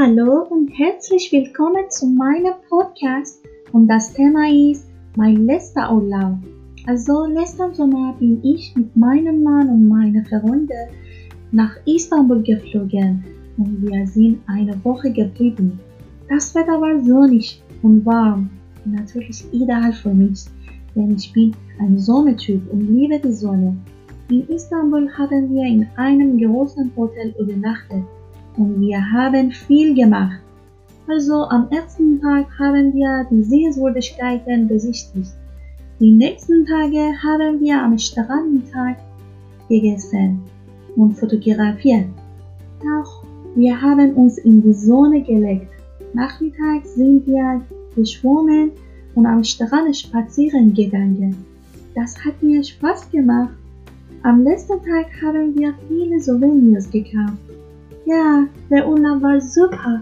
Hallo und herzlich willkommen zu meinem Podcast und das Thema ist mein letzter Urlaub. Also letzten Sommer bin ich mit meinem Mann und meiner Freunde nach Istanbul geflogen und wir sind eine Woche geblieben. Das Wetter war sonnig und warm, natürlich ideal für mich, denn ich bin ein Sommertyp und liebe die Sonne. In Istanbul haben wir in einem großen Hotel übernachtet und wir haben viel gemacht. Also am ersten Tag haben wir die Sehenswürdigkeiten besichtigt. Die nächsten Tage haben wir am Strandtag gegessen und fotografiert. Auch wir haben uns in die Sonne gelegt. Nachmittags sind wir geschwommen und am Strand spazieren gegangen. Das hat mir Spaß gemacht. Am letzten Tag haben wir viele Souvenirs gekauft. Ja, der Urlaub war super.